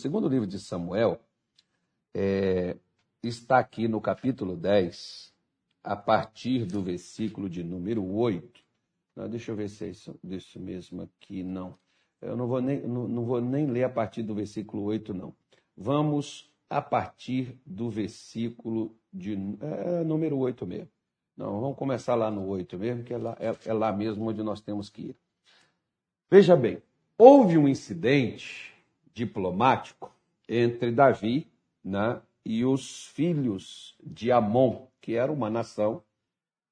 segundo livro de Samuel é, está aqui no capítulo 10, a partir do versículo de número 8. Não, deixa eu ver se é isso, isso mesmo aqui, não. Eu não vou, nem, não, não vou nem ler a partir do versículo 8, não. Vamos a partir do versículo de é, número 8 mesmo. Não, vamos começar lá no 8 mesmo, que é lá, é, é lá mesmo onde nós temos que ir. Veja bem, houve um incidente diplomático entre Davi né, e os filhos de Amon, que era uma nação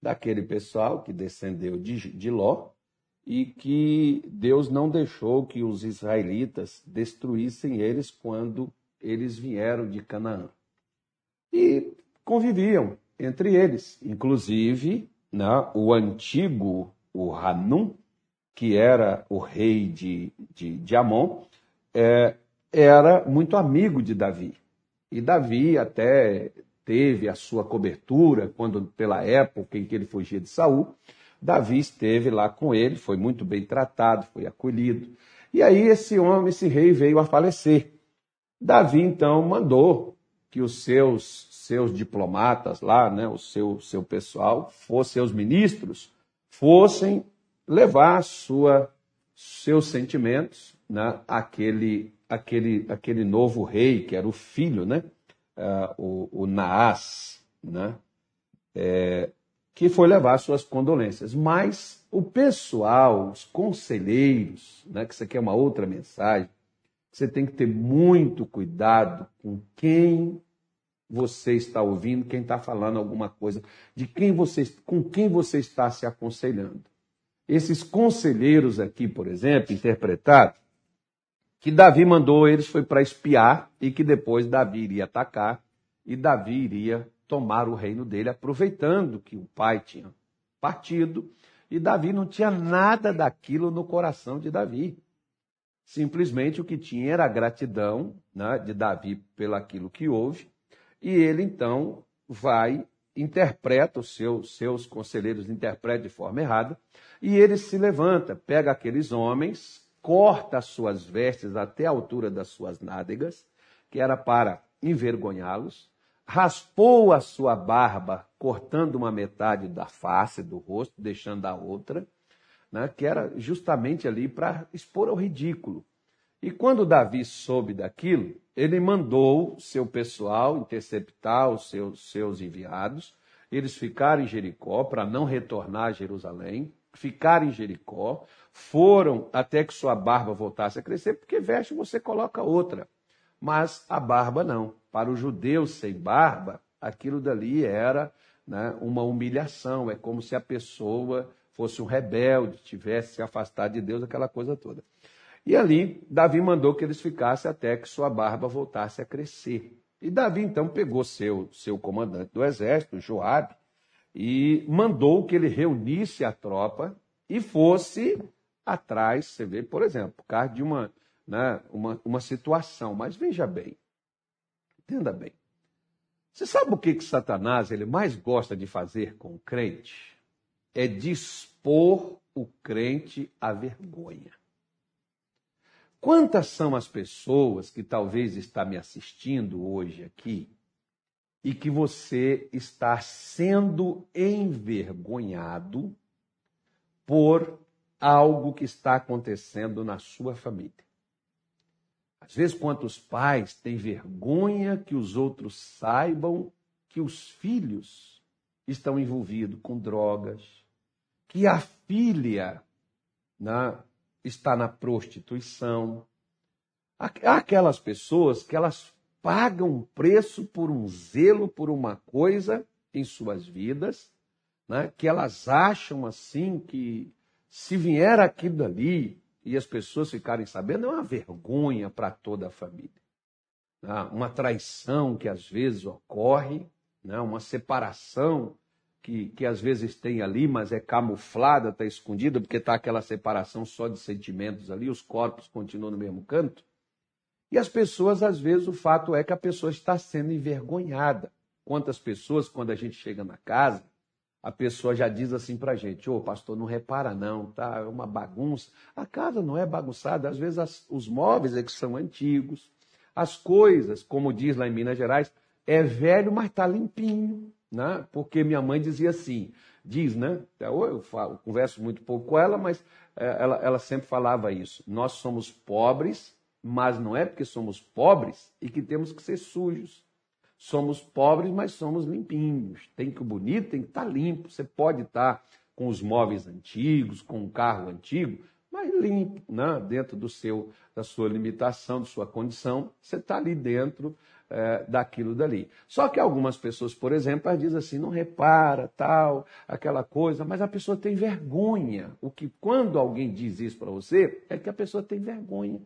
daquele pessoal que descendeu de, de Ló e que Deus não deixou que os israelitas destruíssem eles quando eles vieram de Canaã. E conviviam entre eles, inclusive né, o antigo, o Hanum, que era o rei de, de, de Amon, é, era muito amigo de Davi. E Davi até teve a sua cobertura quando pela época em que ele fugia de Saul, Davi esteve lá com ele, foi muito bem tratado, foi acolhido. E aí esse homem, esse rei veio a falecer. Davi então mandou que os seus seus diplomatas lá, né, o seu seu pessoal, fossem seus ministros, fossem levar sua, seus sentimentos né, àquele, àquele, àquele novo rei, que era o filho, né, uh, o, o Naás, né, é, que foi levar suas condolências. Mas o pessoal, os conselheiros, né, que isso aqui é uma outra mensagem, você tem que ter muito cuidado com quem você está ouvindo, quem está falando alguma coisa, de quem você, com quem você está se aconselhando. Esses conselheiros aqui, por exemplo, interpretaram que Davi mandou eles foi para espiar e que depois Davi iria atacar e Davi iria tomar o reino dele, aproveitando que o pai tinha partido e Davi não tinha nada daquilo no coração de Davi. Simplesmente o que tinha era a gratidão né, de Davi pelo aquilo que houve, e ele então vai interpreta os seus, seus conselheiros interpretam de forma errada, e ele se levanta, pega aqueles homens, corta as suas vestes até a altura das suas nádegas, que era para envergonhá-los, raspou a sua barba, cortando uma metade da face do rosto, deixando a outra, né, que era justamente ali para expor ao ridículo. E quando Davi soube daquilo, ele mandou seu pessoal interceptar os seus, seus enviados, eles ficaram em Jericó para não retornar a Jerusalém, ficaram em Jericó, foram até que sua barba voltasse a crescer, porque veste você coloca outra. Mas a barba não. Para os judeus sem barba, aquilo dali era né, uma humilhação, é como se a pessoa fosse um rebelde, tivesse se afastado de Deus, aquela coisa toda. E ali, Davi mandou que eles ficassem até que sua barba voltasse a crescer. E Davi então pegou seu, seu comandante do exército, Joabe, e mandou que ele reunisse a tropa e fosse atrás, você vê, por exemplo, por causa de uma, né, uma, uma situação. Mas veja bem, entenda bem. Você sabe o que, que Satanás ele mais gosta de fazer com o crente? É dispor o crente à vergonha. Quantas são as pessoas que talvez está me assistindo hoje aqui e que você está sendo envergonhado por algo que está acontecendo na sua família? Às vezes, quantos pais têm vergonha que os outros saibam que os filhos estão envolvidos com drogas, que a filha né, está na prostituição. Há aquelas pessoas que elas pagam um preço por um zelo por uma coisa em suas vidas, né, que elas acham assim que se vier aquilo dali e as pessoas ficarem sabendo, é uma vergonha para toda a família. Né, uma traição que às vezes ocorre, né, uma separação que, que às vezes tem ali, mas é camuflada, está escondida, porque está aquela separação só de sentimentos ali, os corpos continuam no mesmo canto. E as pessoas, às vezes, o fato é que a pessoa está sendo envergonhada. Quantas pessoas, quando a gente chega na casa, a pessoa já diz assim para a gente: Ô oh, pastor, não repara não, tá? É uma bagunça. A casa não é bagunçada, às vezes as, os móveis é que são antigos, as coisas, como diz lá em Minas Gerais, é velho, mas está limpinho. Né? Porque minha mãe dizia assim, diz, né? Eu, falo, eu converso muito pouco com ela, mas é, ela, ela sempre falava isso. Nós somos pobres, mas não é porque somos pobres e que temos que ser sujos. Somos pobres, mas somos limpinhos. Tem que o bonito tem que estar tá limpo. Você pode estar tá com os móveis antigos, com um carro antigo, mas limpo, né? dentro do seu, da sua limitação, da sua condição, você está ali dentro é, daquilo dali. Só que algumas pessoas, por exemplo, dizem assim, não repara, tal, aquela coisa, mas a pessoa tem vergonha. O que quando alguém diz isso para você, é que a pessoa tem vergonha.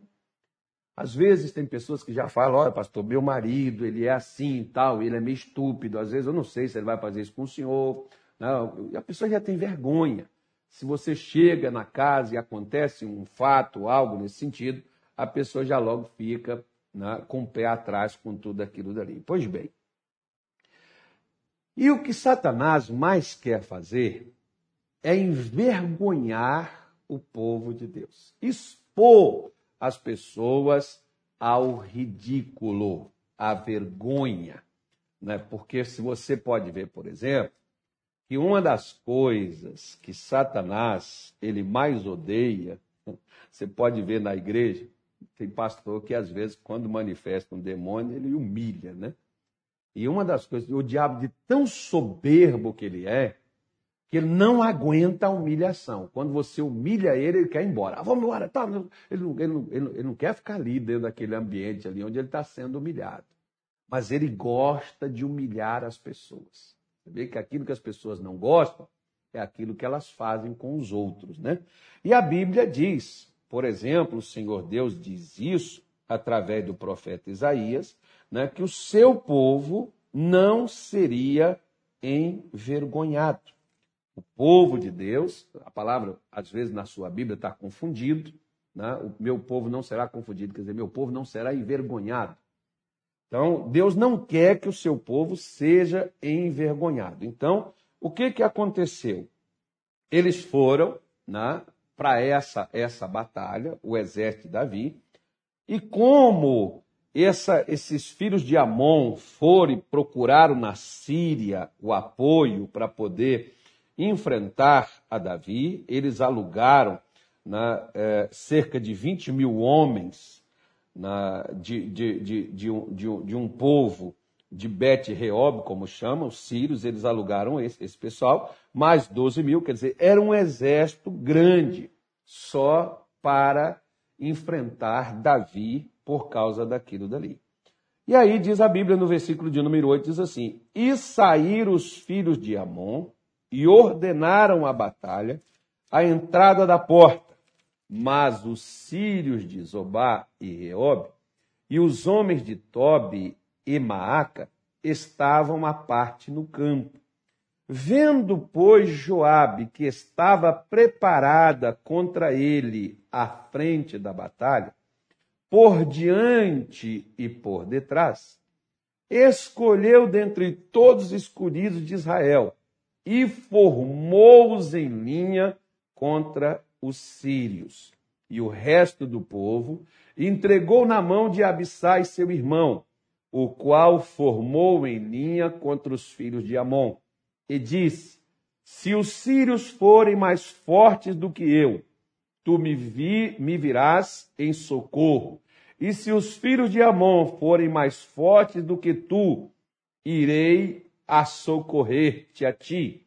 Às vezes tem pessoas que já falam, olha, pastor, meu marido, ele é assim e tal, ele é meio estúpido. Às vezes eu não sei se ele vai fazer isso com o senhor. Não, a pessoa já tem vergonha. Se você chega na casa e acontece um fato, algo nesse sentido, a pessoa já logo fica né, com o pé atrás com tudo aquilo dali. Pois bem. E o que Satanás mais quer fazer é envergonhar o povo de Deus, expor as pessoas ao ridículo, à vergonha. Né? Porque se você pode ver, por exemplo, que uma das coisas que Satanás ele mais odeia, você pode ver na igreja, tem pastor que às vezes quando manifesta um demônio, ele humilha, né? E uma das coisas, o diabo de tão soberbo que ele é, que ele não aguenta a humilhação. Quando você humilha ele, ele quer ir embora. Ah, vamos embora. Tá. Ele, não, ele, não, ele, não quer ficar ali dentro daquele ambiente ali onde ele está sendo humilhado. Mas ele gosta de humilhar as pessoas. Você vê que aquilo que as pessoas não gostam é aquilo que elas fazem com os outros, né? E a Bíblia diz, por exemplo, o Senhor Deus diz isso através do profeta Isaías, né, que o seu povo não seria envergonhado. O povo de Deus, a palavra, às vezes, na sua Bíblia está confundido. Né? O meu povo não será confundido, quer dizer, meu povo não será envergonhado. Então, Deus não quer que o seu povo seja envergonhado. Então, o que, que aconteceu? Eles foram né, para essa, essa batalha, o exército de Davi, e como essa, esses filhos de Amon foram e procuraram na Síria o apoio para poder enfrentar a Davi. Eles alugaram né, é, cerca de 20 mil homens na, de, de, de, de, um, um, de um povo de Bet Reob, como chamam, os sírios, eles alugaram esse, esse pessoal, mais 12 mil, quer dizer, era um exército grande, só para enfrentar Davi por causa daquilo dali. E aí diz a Bíblia no versículo de número 8, diz assim, E saíram os filhos de Amon, e ordenaram a batalha à entrada da porta. Mas os sírios de Zobá e Reob e os homens de Tobi e Maaca estavam à parte no campo. Vendo, pois, Joabe que estava preparada contra ele à frente da batalha, por diante e por detrás, escolheu dentre todos os escolhidos de Israel e formou-os em linha contra os sírios. E o resto do povo entregou na mão de Abissai, seu irmão, o qual formou em linha contra os filhos de Amon. E disse: Se os sírios forem mais fortes do que eu, tu me, vi, me virás em socorro. E se os filhos de Amon forem mais fortes do que tu, irei a socorrer-te a ti.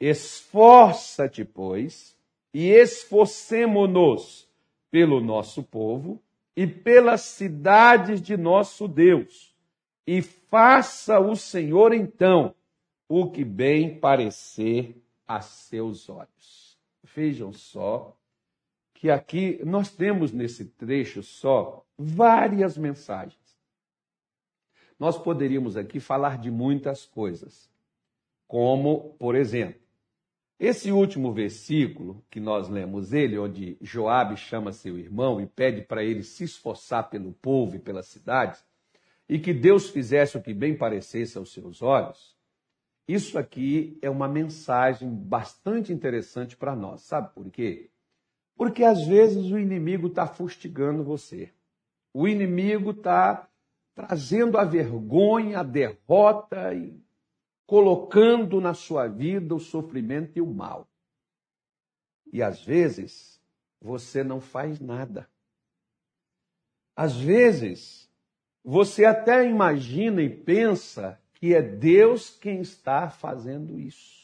Esforça-te, pois, e esforcemo-nos pelo nosso povo e pelas cidades de nosso Deus, e faça o Senhor então o que bem parecer a seus olhos. Vejam só que aqui nós temos nesse trecho só várias mensagens. Nós poderíamos aqui falar de muitas coisas, como, por exemplo, esse último versículo que nós lemos ele, onde Joabe chama seu irmão e pede para ele se esforçar pelo povo e pelas cidades, e que Deus fizesse o que bem parecesse aos seus olhos, isso aqui é uma mensagem bastante interessante para nós. Sabe por quê? Porque às vezes o inimigo está fustigando você. O inimigo está trazendo a vergonha, a derrota e colocando na sua vida o sofrimento e o mal. E às vezes você não faz nada. Às vezes você até imagina e pensa que é Deus quem está fazendo isso.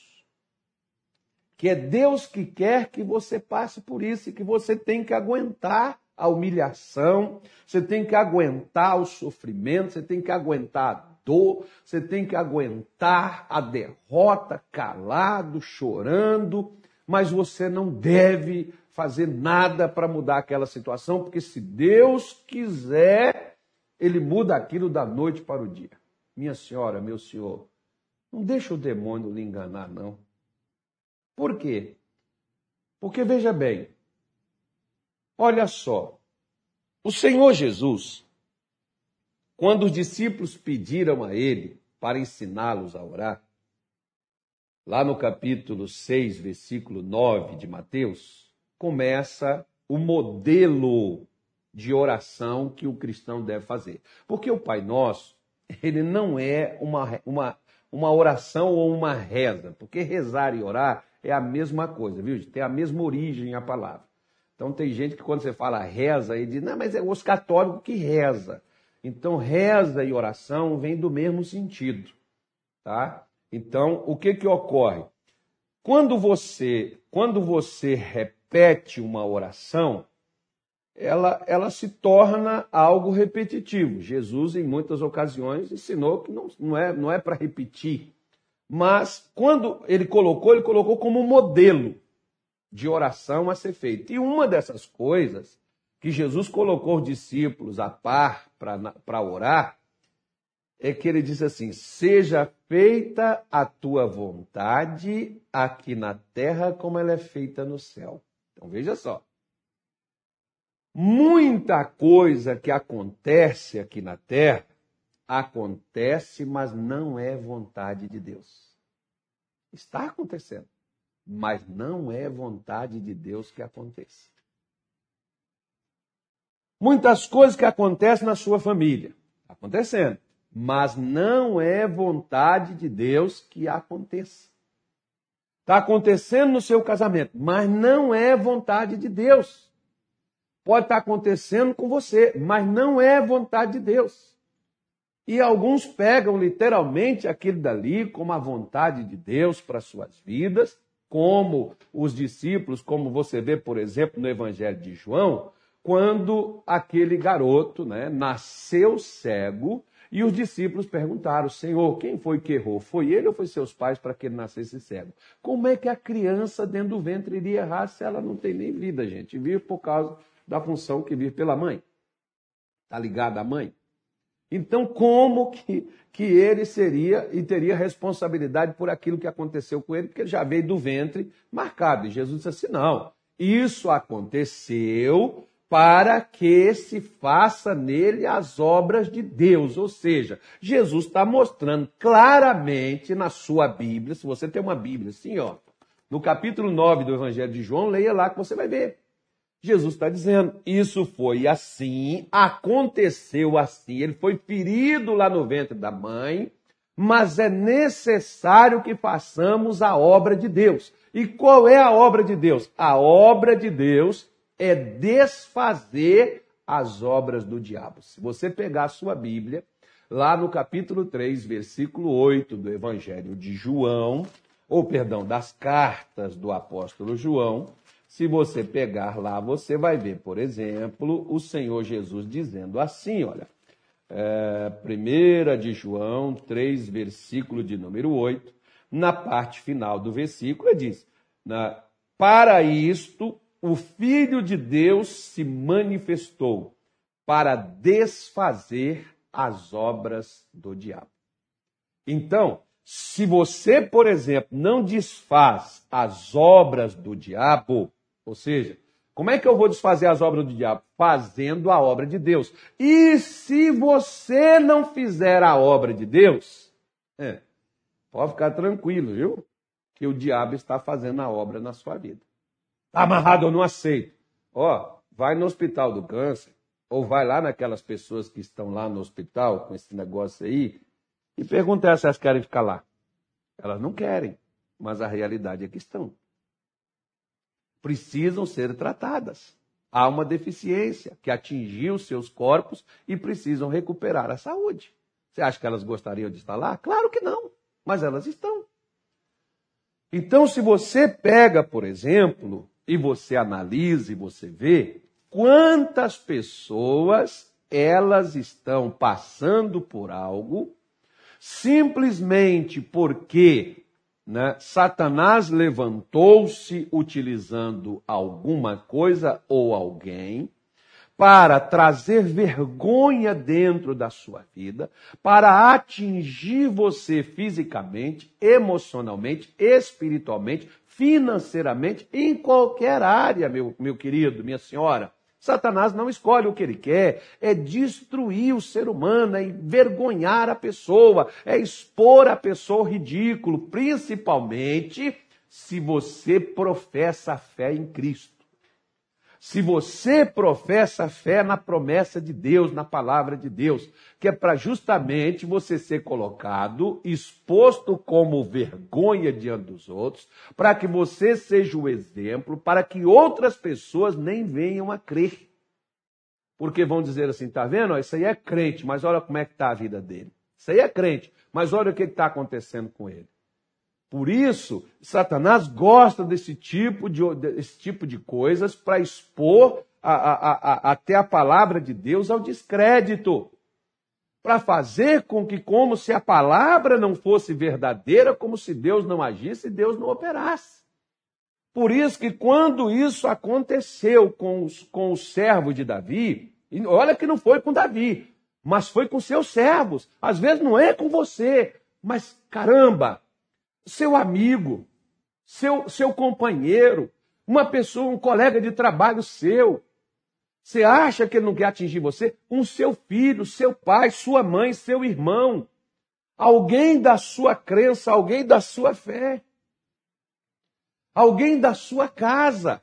Que é Deus que quer que você passe por isso e que você tem que aguentar a humilhação, você tem que aguentar o sofrimento, você tem que aguentar a dor, você tem que aguentar a derrota calado, chorando, mas você não deve fazer nada para mudar aquela situação, porque se Deus quiser, ele muda aquilo da noite para o dia. Minha senhora, meu senhor, não deixa o demônio lhe enganar, não. Por quê? Porque veja bem, olha só, o Senhor Jesus, quando os discípulos pediram a ele para ensiná-los a orar, lá no capítulo 6, versículo 9 de Mateus, começa o modelo de oração que o cristão deve fazer. Porque o Pai Nosso, ele não é uma, uma, uma oração ou uma reza, porque rezar e orar é a mesma coisa, viu? Tem a mesma origem a palavra. Então tem gente que quando você fala reza, ele diz, não, mas é os católicos que reza. Então reza e oração vem do mesmo sentido, tá? Então, o que que ocorre? Quando você, quando você repete uma oração, ela, ela se torna algo repetitivo. Jesus, em muitas ocasiões, ensinou que não, não é, não é para repetir. Mas quando ele colocou, ele colocou como modelo de oração a ser feito. E uma dessas coisas que Jesus colocou os discípulos a par para orar é que ele diz assim: Seja feita a tua vontade aqui na terra como ela é feita no céu. Então veja só. Muita coisa que acontece aqui na terra acontece, mas não é vontade de Deus. Está acontecendo, mas não é vontade de Deus que aconteça. Muitas coisas que acontecem na sua família, acontecendo, mas não é vontade de Deus que aconteça. Está acontecendo no seu casamento, mas não é vontade de Deus. Pode estar acontecendo com você, mas não é vontade de Deus. E alguns pegam literalmente aquilo dali como a vontade de Deus para suas vidas, como os discípulos, como você vê, por exemplo, no Evangelho de João, quando aquele garoto né, nasceu cego e os discípulos perguntaram: Senhor, quem foi que errou? Foi ele ou foi seus pais para que ele nascesse cego? Como é que a criança dentro do ventre iria errar se ela não tem nem vida, gente? Vive por causa da função que vive pela mãe. Está ligado à mãe? Então, como que, que ele seria e teria responsabilidade por aquilo que aconteceu com ele, porque ele já veio do ventre marcado. E Jesus disse assim: não, isso aconteceu para que se faça nele as obras de Deus. Ou seja, Jesus está mostrando claramente na sua Bíblia, se você tem uma Bíblia assim, ó, no capítulo 9 do Evangelho de João, leia lá que você vai ver. Jesus está dizendo, isso foi assim, aconteceu assim, ele foi ferido lá no ventre da mãe, mas é necessário que façamos a obra de Deus. E qual é a obra de Deus? A obra de Deus é desfazer as obras do diabo. Se você pegar a sua Bíblia, lá no capítulo 3, versículo 8 do Evangelho de João, ou perdão, das cartas do apóstolo João, se você pegar lá, você vai ver, por exemplo, o Senhor Jesus dizendo assim: olha, é, 1 de João 3, versículo de número 8, na parte final do versículo, ele diz: Para isto o Filho de Deus se manifestou, para desfazer as obras do diabo. Então, se você, por exemplo, não desfaz as obras do diabo, ou seja, como é que eu vou desfazer as obras do diabo? Fazendo a obra de Deus. E se você não fizer a obra de Deus, é, pode ficar tranquilo, viu? Que o diabo está fazendo a obra na sua vida. Está amarrado, eu não aceito. Ó, vai no hospital do câncer, Ou vai lá naquelas pessoas que estão lá no hospital com esse negócio aí e pergunta se elas querem ficar lá. Elas não querem, mas a realidade é que estão. Precisam ser tratadas. Há uma deficiência que atingiu seus corpos e precisam recuperar a saúde. Você acha que elas gostariam de estar lá? Claro que não, mas elas estão. Então, se você pega, por exemplo, e você analisa e você vê quantas pessoas elas estão passando por algo simplesmente porque né, Satanás levantou-se utilizando alguma coisa ou alguém para trazer vergonha dentro da sua vida, para atingir você fisicamente, emocionalmente, espiritualmente, financeiramente, em qualquer área, meu, meu querido, minha senhora. Satanás não escolhe o que ele quer, é destruir o ser humano, é envergonhar a pessoa, é expor a pessoa ao ridículo, principalmente se você professa a fé em Cristo. Se você professa fé na promessa de Deus, na palavra de Deus, que é para justamente você ser colocado, exposto como vergonha diante dos outros, para que você seja o exemplo, para que outras pessoas nem venham a crer. Porque vão dizer assim, tá vendo? Isso aí é crente, mas olha como é que está a vida dele. Isso aí é crente, mas olha o que está acontecendo com ele. Por isso, Satanás gosta desse tipo de, desse tipo de coisas para expor a, a, a, até a palavra de Deus ao descrédito. Para fazer com que, como se a palavra não fosse verdadeira, como se Deus não agisse e Deus não operasse. Por isso que quando isso aconteceu com, os, com o servo de Davi, olha que não foi com Davi, mas foi com seus servos. Às vezes não é com você, mas caramba, seu amigo, seu, seu companheiro, uma pessoa, um colega de trabalho seu. Você acha que ele não quer atingir você? Um seu filho, seu pai, sua mãe, seu irmão. Alguém da sua crença, alguém da sua fé. Alguém da sua casa.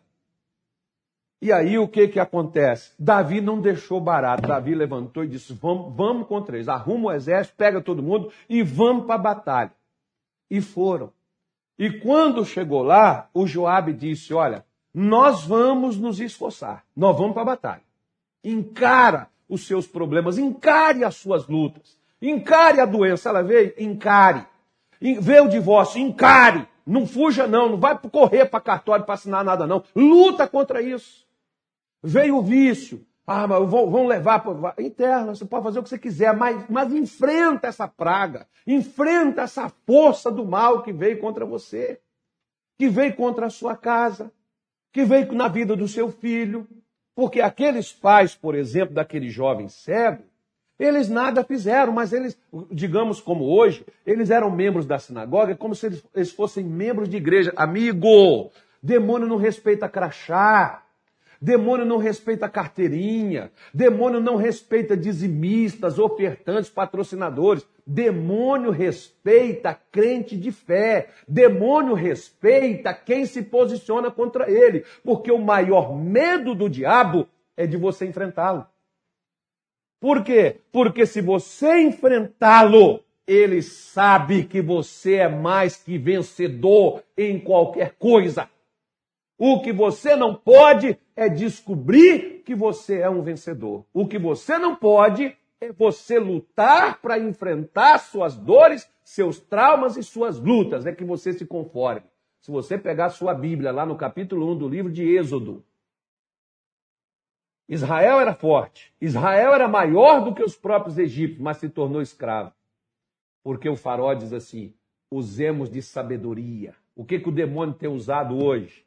E aí o que que acontece? Davi não deixou barato. Davi levantou e disse: Vamos, vamos contra eles. Arruma o exército, pega todo mundo e vamos para a batalha. E foram. E quando chegou lá, o Joabe disse: Olha, nós vamos nos esforçar, nós vamos para a batalha. Encara os seus problemas, encare as suas lutas, encare a doença, ela veio, encare. Vê o divórcio, encare. Não fuja, não, não vai correr para cartório para assinar nada, não. Luta contra isso. Veio o vício, ah, mas vão levar para. Interna, você pode fazer o que você quiser, mas, mas enfrenta essa praga, enfrenta essa força do mal que veio contra você, que veio contra a sua casa, que veio na vida do seu filho. Porque aqueles pais, por exemplo, daquele jovem cego, eles nada fizeram, mas eles, digamos como hoje, eles eram membros da sinagoga, como se eles, eles fossem membros de igreja. Amigo, demônio não respeita crachá. Demônio não respeita carteirinha. Demônio não respeita dizimistas, ofertantes, patrocinadores. Demônio respeita crente de fé. Demônio respeita quem se posiciona contra ele. Porque o maior medo do diabo é de você enfrentá-lo. Por quê? Porque se você enfrentá-lo, ele sabe que você é mais que vencedor em qualquer coisa. O que você não pode é descobrir que você é um vencedor. O que você não pode é você lutar para enfrentar suas dores, seus traumas e suas lutas. É que você se conforme. Se você pegar sua Bíblia lá no capítulo 1 do livro de Êxodo, Israel era forte. Israel era maior do que os próprios egípcios, mas se tornou escravo. Porque o farol diz assim: usemos de sabedoria. O que, que o demônio tem usado hoje?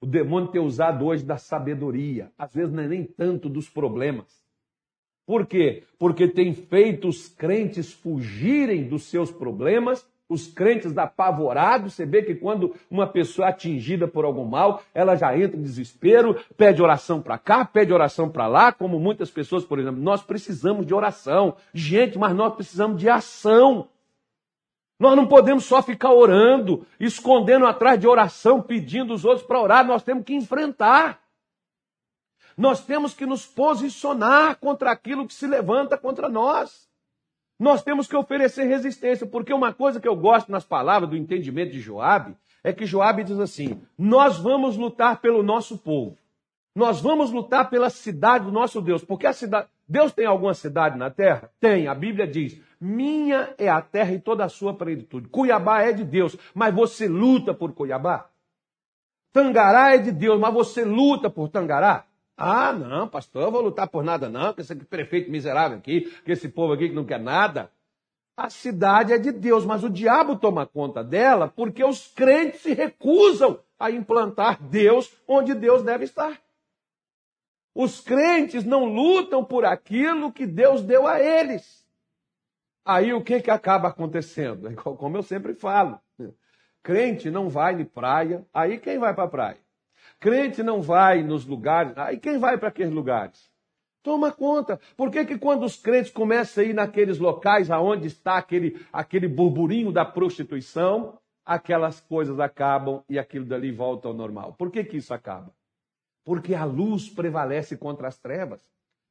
O demônio tem usado hoje da sabedoria, às vezes não é nem tanto dos problemas. Por quê? Porque tem feito os crentes fugirem dos seus problemas, os crentes apavorados. Você vê que quando uma pessoa é atingida por algum mal, ela já entra em desespero, pede oração para cá, pede oração para lá, como muitas pessoas, por exemplo. Nós precisamos de oração. Gente, mas nós precisamos de ação. Nós não podemos só ficar orando, escondendo atrás de oração, pedindo os outros para orar, nós temos que enfrentar. Nós temos que nos posicionar contra aquilo que se levanta contra nós. Nós temos que oferecer resistência, porque uma coisa que eu gosto nas palavras do entendimento de Joabe é que Joabe diz assim: "Nós vamos lutar pelo nosso povo. Nós vamos lutar pela cidade do nosso Deus, porque a cidade, Deus tem alguma cidade na terra? Tem. A Bíblia diz: "Minha é a terra e toda a sua plenitude". Cuiabá é de Deus, mas você luta por Cuiabá? Tangará é de Deus, mas você luta por Tangará? Ah, não, pastor, eu vou lutar por nada não, que esse prefeito miserável aqui, esse povo aqui que não quer nada. A cidade é de Deus, mas o diabo toma conta dela porque os crentes se recusam a implantar Deus onde Deus deve estar. Os crentes não lutam por aquilo que Deus deu a eles. Aí o que, que acaba acontecendo? É como eu sempre falo. Crente não vai de praia, aí quem vai para a praia? Crente não vai nos lugares, aí quem vai para aqueles lugares? Toma conta. Por que, que quando os crentes começam a ir naqueles locais aonde está aquele, aquele burburinho da prostituição, aquelas coisas acabam e aquilo dali volta ao normal? Por que, que isso acaba? Porque a luz prevalece contra as trevas.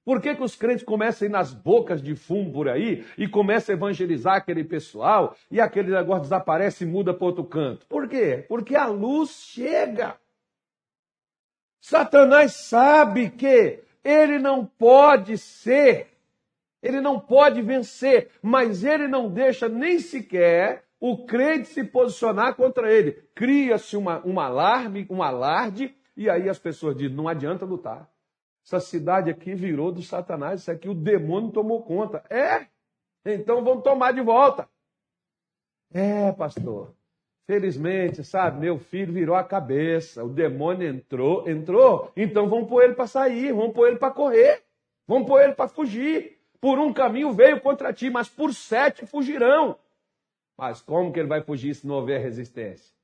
Por que, que os crentes começam a ir nas bocas de fumo por aí e começam a evangelizar aquele pessoal e aquele negócio desaparece e muda para outro canto? Por quê? Porque a luz chega. Satanás sabe que ele não pode ser, ele não pode vencer, mas ele não deixa nem sequer o crente se posicionar contra ele. Cria-se uma, um alarme, um alarde e aí as pessoas dizem: não adianta lutar. Essa cidade aqui virou do Satanás, isso aqui o demônio tomou conta. É? Então vamos tomar de volta. É, pastor. Felizmente, sabe, meu filho virou a cabeça, o demônio entrou, entrou, então vamos pôr ele para sair, vamos pôr ele para correr, vamos pôr ele para fugir. Por um caminho veio contra ti, mas por sete fugirão. Mas como que ele vai fugir se não houver resistência?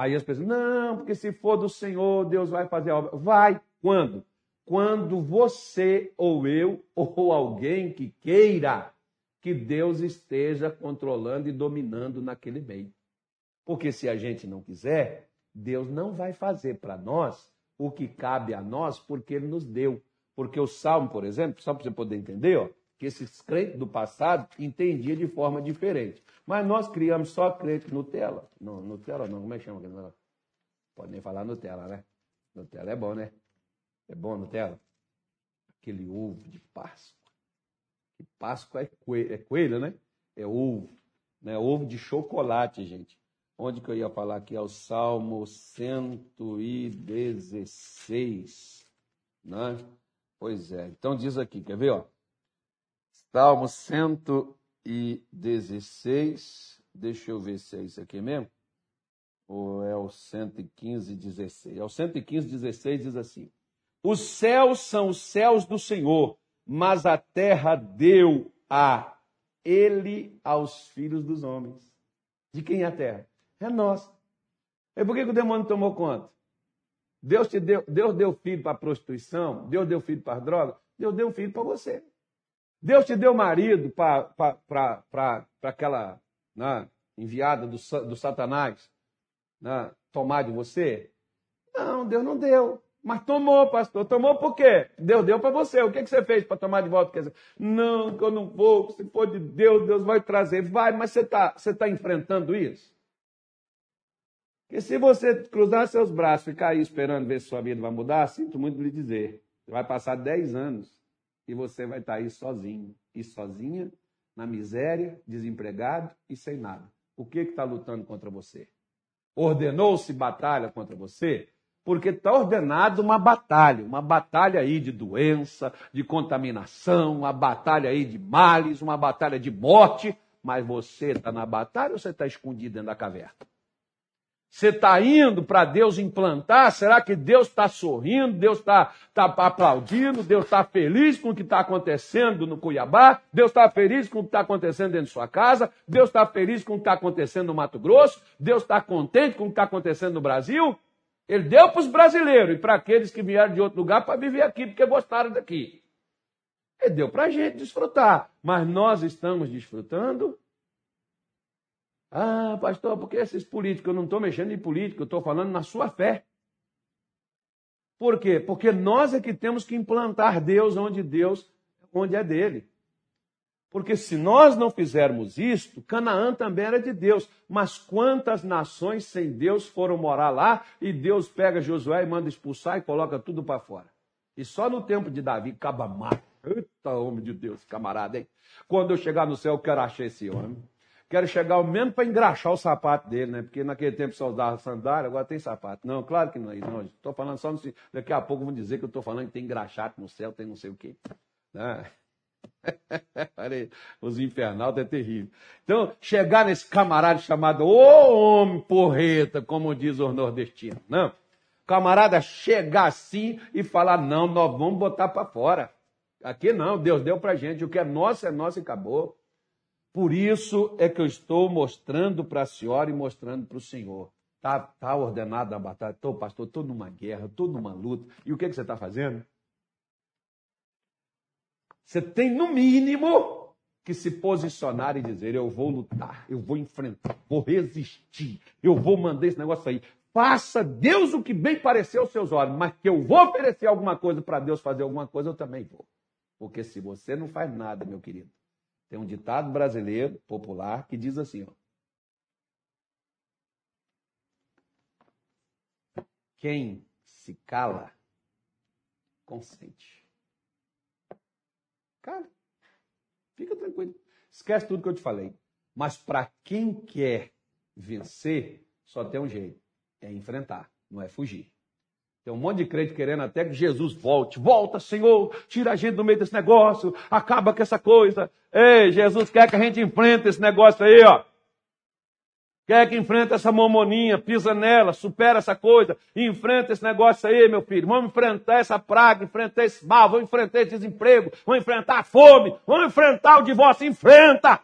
Aí as pessoas, não, porque se for do Senhor, Deus vai fazer a obra. Vai. Quando? Quando você ou eu ou alguém que queira que Deus esteja controlando e dominando naquele meio. Porque se a gente não quiser, Deus não vai fazer para nós o que cabe a nós porque Ele nos deu. Porque o Salmo, por exemplo, só para você poder entender, ó, que esses crentes do passado entendiam de forma diferente. Mas nós criamos só crente Nutella. Não, Nutella não, como é que chama? Pode nem falar Nutella, né? Nutella é bom, né? É bom Nutella? Aquele ovo de Páscoa. Que Páscoa é coelho, é coelho, né? É ovo. Né? Ovo de chocolate, gente. Onde que eu ia falar aqui? É o Salmo 116. Né? Pois é. Então diz aqui, quer ver? Ó? Salmo 116. Deixa eu ver se é isso aqui mesmo. Ou é o 115, 16. É o 115, 16 diz assim: Os céus são os céus do Senhor, mas a terra deu a ele aos filhos dos homens. De quem é a terra? É nossa. E por que, que o demônio tomou conta? Deus te deu, Deus deu filho para a prostituição, Deus deu filho para a droga, Deus deu filho para você. Deus te deu marido para aquela né, enviada do, do Satanás né, tomar de você? Não, Deus não deu. Mas tomou, pastor. Tomou por quê? Deus deu para você. O que, que você fez para tomar de volta? Quer dizer, não, que eu não vou. Se for de Deus, Deus vai trazer. Vai, mas você está você tá enfrentando isso? Porque se você cruzar seus braços e cair esperando ver se sua vida vai mudar, sinto muito lhe dizer. Vai passar 10 anos e você vai estar aí sozinho e sozinha, na miséria, desempregado e sem nada. O que está lutando contra você? Ordenou-se batalha contra você? Porque está ordenado uma batalha, uma batalha aí de doença, de contaminação, uma batalha aí de males, uma batalha de morte, mas você está na batalha ou você está escondido dentro da caverna? Você está indo para Deus implantar? Será que Deus está sorrindo? Deus está tá aplaudindo? Deus está feliz com o que está acontecendo no Cuiabá? Deus está feliz com o que está acontecendo dentro de sua casa? Deus está feliz com o que está acontecendo no Mato Grosso? Deus está contente com o que está acontecendo no Brasil? Ele deu para os brasileiros e para aqueles que vieram de outro lugar para viver aqui porque gostaram daqui. Ele deu para a gente desfrutar. Mas nós estamos desfrutando ah, pastor, porque esses políticos? Eu não estou mexendo em político, eu estou falando na sua fé. Por quê? Porque nós é que temos que implantar Deus onde Deus, onde é dele. Porque se nós não fizermos isto, Canaã também era de Deus. Mas quantas nações sem Deus foram morar lá e Deus pega Josué e manda expulsar e coloca tudo para fora? E só no tempo de Davi, Cabamar. Eita, homem de Deus, camarada, hein? Quando eu chegar no céu, eu quero achar esse homem. Quero chegar ao menos para engraxar o sapato dele, né? Porque naquele tempo só usava sandália, agora tem sapato. Não, claro que não é isso. Não, estou falando só no... Daqui a pouco vão dizer que eu estou falando que tem engraxado no céu, tem não sei o quê. Né? Os infernais é terrível. Então, chegar nesse camarada chamado Ô homem porreta, como diz os nordestinos. Não. Camarada chegar assim e falar: não, nós vamos botar para fora. Aqui não, Deus deu para gente. O que é nosso é nosso e acabou. Por isso é que eu estou mostrando para a senhora e mostrando para o senhor. Está tá ordenado a batalha. Estou, pastor, estou numa guerra, estou numa luta. E o que, que você está fazendo? Você tem, no mínimo, que se posicionar e dizer: eu vou lutar, eu vou enfrentar, vou resistir, eu vou mandar esse negócio aí. Faça Deus o que bem parecer aos seus olhos, mas que eu vou oferecer alguma coisa para Deus fazer alguma coisa, eu também vou. Porque se você não faz nada, meu querido, tem um ditado brasileiro popular que diz assim: ó, quem se cala, consente. Cara, fica tranquilo. Esquece tudo que eu te falei. Mas para quem quer vencer, só tem um jeito: é enfrentar, não é fugir. Tem um monte de crente querendo até que Jesus volte. Volta, Senhor, tira a gente do meio desse negócio, acaba com essa coisa. Ei, Jesus quer que a gente enfrente esse negócio aí, ó. Quer que enfrenta essa mamoninha, pisa nela, supera essa coisa, enfrenta esse negócio aí, meu filho. Vamos enfrentar essa praga, enfrentar esse mal, vamos enfrentar esse desemprego, vamos enfrentar a fome, vamos enfrentar o divórcio, enfrenta!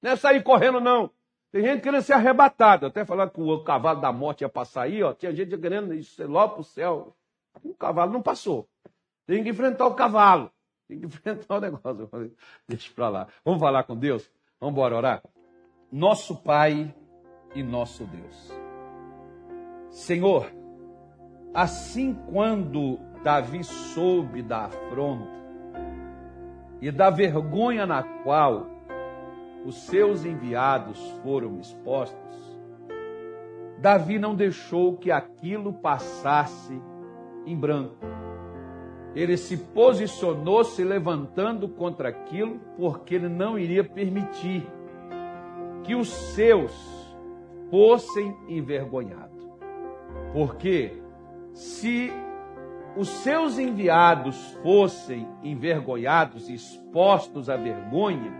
Não é sair correndo, não. Tem gente querendo ser arrebatado. Até falando que o cavalo da morte ia passar aí, ó. Tinha gente querendo ir logo para o céu. O cavalo não passou. Tem que enfrentar o cavalo. Tem que enfrentar o negócio. Deixa para lá. Vamos falar com Deus? Vamos embora orar? Nosso Pai e nosso Deus. Senhor, assim quando Davi soube da afronta e da vergonha na qual os seus enviados foram expostos, Davi não deixou que aquilo passasse em branco. Ele se posicionou se levantando contra aquilo, porque ele não iria permitir que os seus fossem envergonhados. Porque se os seus enviados fossem envergonhados, expostos à vergonha,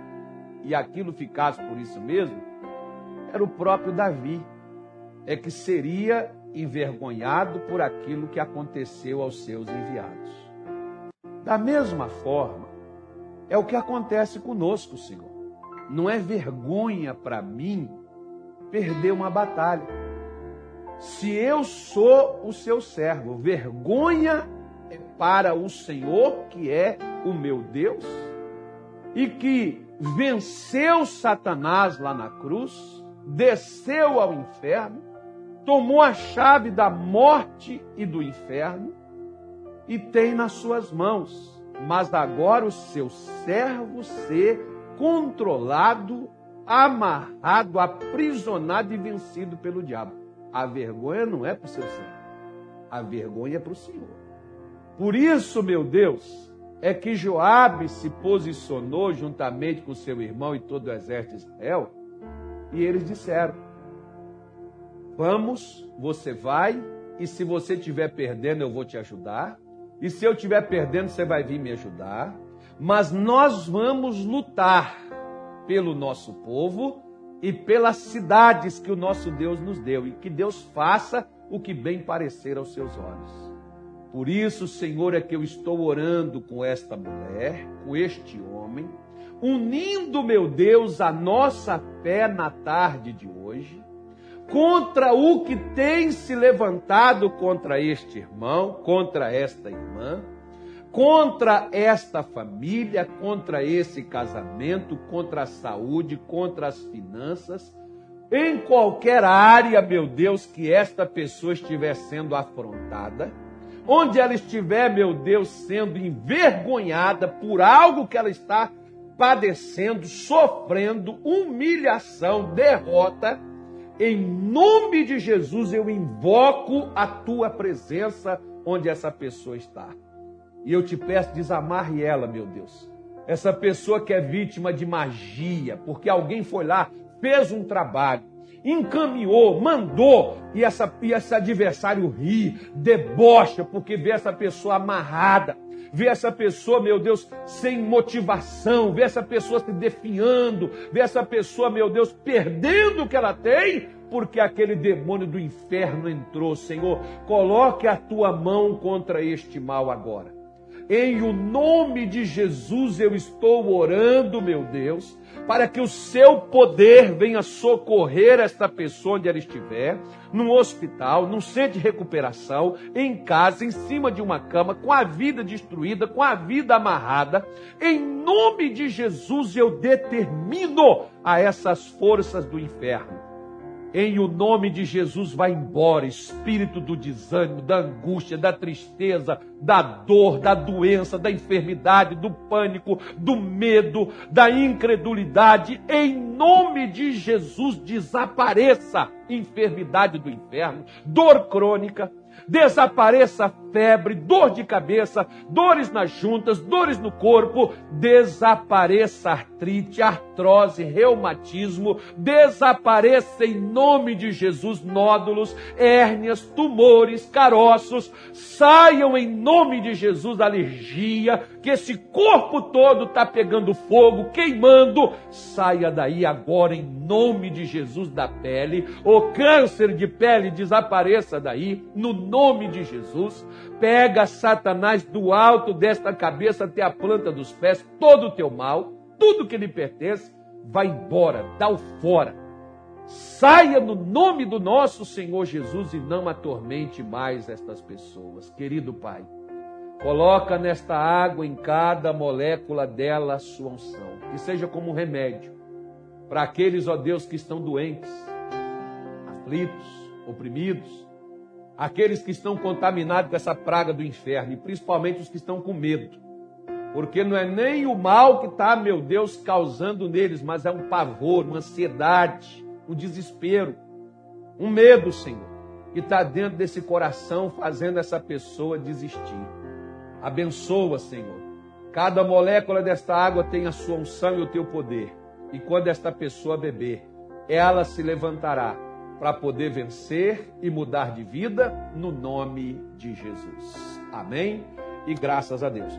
e aquilo ficasse por isso mesmo, era o próprio Davi, é que seria envergonhado por aquilo que aconteceu aos seus enviados. Da mesma forma, é o que acontece conosco, Senhor. Não é vergonha para mim perder uma batalha. Se eu sou o seu servo, vergonha é para o Senhor, que é o meu Deus, e que venceu Satanás lá na cruz, desceu ao inferno, tomou a chave da morte e do inferno e tem nas suas mãos. Mas agora o seu servo ser controlado amarrado, aprisionado e vencido pelo diabo. A vergonha não é para o seu Senhor, a vergonha é para o Senhor. Por isso, meu Deus, é que Joabe se posicionou juntamente com seu irmão e todo o exército de Israel, e eles disseram: Vamos, você vai, e se você estiver perdendo, eu vou te ajudar. E se eu estiver perdendo, você vai vir me ajudar. Mas nós vamos lutar pelo nosso povo e pelas cidades que o nosso Deus nos deu, e que Deus faça o que bem parecer aos seus olhos. Por isso, Senhor, é que eu estou orando com esta mulher, com este homem, unindo, meu Deus, a nossa fé na tarde de hoje, contra o que tem se levantado contra este irmão, contra esta irmã, contra esta família, contra esse casamento, contra a saúde, contra as finanças, em qualquer área, meu Deus, que esta pessoa estiver sendo afrontada, onde ela estiver, meu Deus, sendo envergonhada por algo que ela está padecendo, sofrendo humilhação, derrota, em nome de Jesus eu invoco a tua presença onde essa pessoa está. E eu te peço, desamarre ela, meu Deus. Essa pessoa que é vítima de magia, porque alguém foi lá, fez um trabalho, encaminhou, mandou, e, essa, e esse adversário ri, debocha, porque vê essa pessoa amarrada, vê essa pessoa, meu Deus, sem motivação, vê essa pessoa se definhando, vê essa pessoa, meu Deus, perdendo o que ela tem, porque aquele demônio do inferno entrou. Senhor, coloque a tua mão contra este mal agora. Em o nome de Jesus eu estou orando, meu Deus, para que o seu poder venha socorrer esta pessoa onde ela estiver, num hospital, num centro de recuperação, em casa, em cima de uma cama, com a vida destruída, com a vida amarrada. Em nome de Jesus eu determino a essas forças do inferno em o nome de Jesus, vai embora, espírito do desânimo, da angústia, da tristeza, da dor, da doença, da enfermidade, do pânico, do medo, da incredulidade. Em nome de Jesus, desapareça enfermidade do inferno, dor crônica, desapareça febre, dor de cabeça, dores nas juntas, dores no corpo, desapareça artrite, artrose, reumatismo, desapareça em nome de Jesus nódulos, hérnias, tumores, caroços, saiam em nome de Jesus alergia, que esse corpo todo está pegando fogo, queimando, saia daí agora em nome de Jesus da pele, o câncer de pele desapareça daí, no nome de Jesus pega Satanás do alto desta cabeça até a planta dos pés, todo o teu mal, tudo que lhe pertence, vai embora, dá-o fora. Saia no nome do nosso Senhor Jesus e não atormente mais estas pessoas. Querido Pai, coloca nesta água em cada molécula dela a sua unção, que seja como um remédio para aqueles, ó Deus, que estão doentes, aflitos, oprimidos, aqueles que estão contaminados com essa praga do inferno, e principalmente os que estão com medo. Porque não é nem o mal que está, meu Deus, causando neles, mas é um pavor, uma ansiedade, um desespero, um medo, Senhor, que está dentro desse coração, fazendo essa pessoa desistir. Abençoa, Senhor. Cada molécula desta água tem a sua unção e o teu poder. E quando esta pessoa beber, ela se levantará para poder vencer e mudar de vida no nome de Jesus. Amém? E graças a Deus.